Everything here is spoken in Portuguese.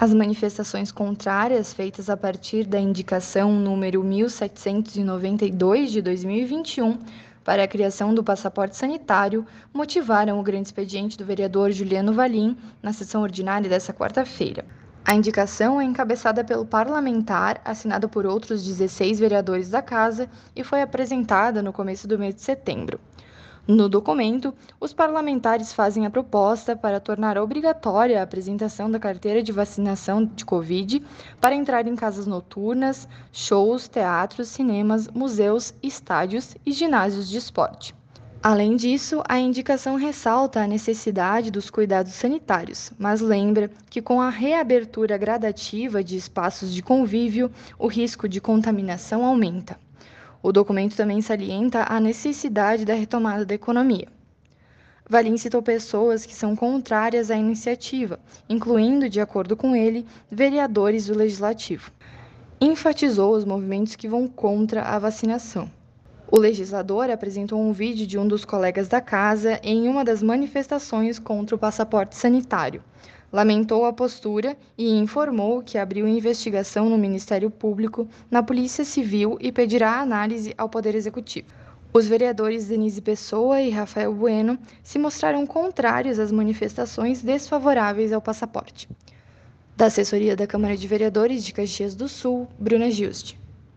As manifestações contrárias feitas a partir da indicação número 1792 de 2021 para a criação do passaporte sanitário motivaram o grande expediente do vereador Juliano Valim na sessão ordinária desta quarta-feira. A indicação é encabeçada pelo parlamentar, assinada por outros 16 vereadores da Casa e foi apresentada no começo do mês de setembro. No documento, os parlamentares fazem a proposta para tornar obrigatória a apresentação da carteira de vacinação de Covid para entrar em casas noturnas, shows, teatros, cinemas, museus, estádios e ginásios de esporte. Além disso, a indicação ressalta a necessidade dos cuidados sanitários, mas lembra que com a reabertura gradativa de espaços de convívio, o risco de contaminação aumenta. O documento também salienta a necessidade da retomada da economia. Valim citou pessoas que são contrárias à iniciativa, incluindo, de acordo com ele, vereadores do Legislativo. Enfatizou os movimentos que vão contra a vacinação. O legislador apresentou um vídeo de um dos colegas da casa em uma das manifestações contra o passaporte sanitário. Lamentou a postura e informou que abriu investigação no Ministério Público, na Polícia Civil e pedirá análise ao Poder Executivo. Os vereadores Denise Pessoa e Rafael Bueno se mostraram contrários às manifestações desfavoráveis ao passaporte. Da assessoria da Câmara de Vereadores de Caxias do Sul, Bruna Giusti.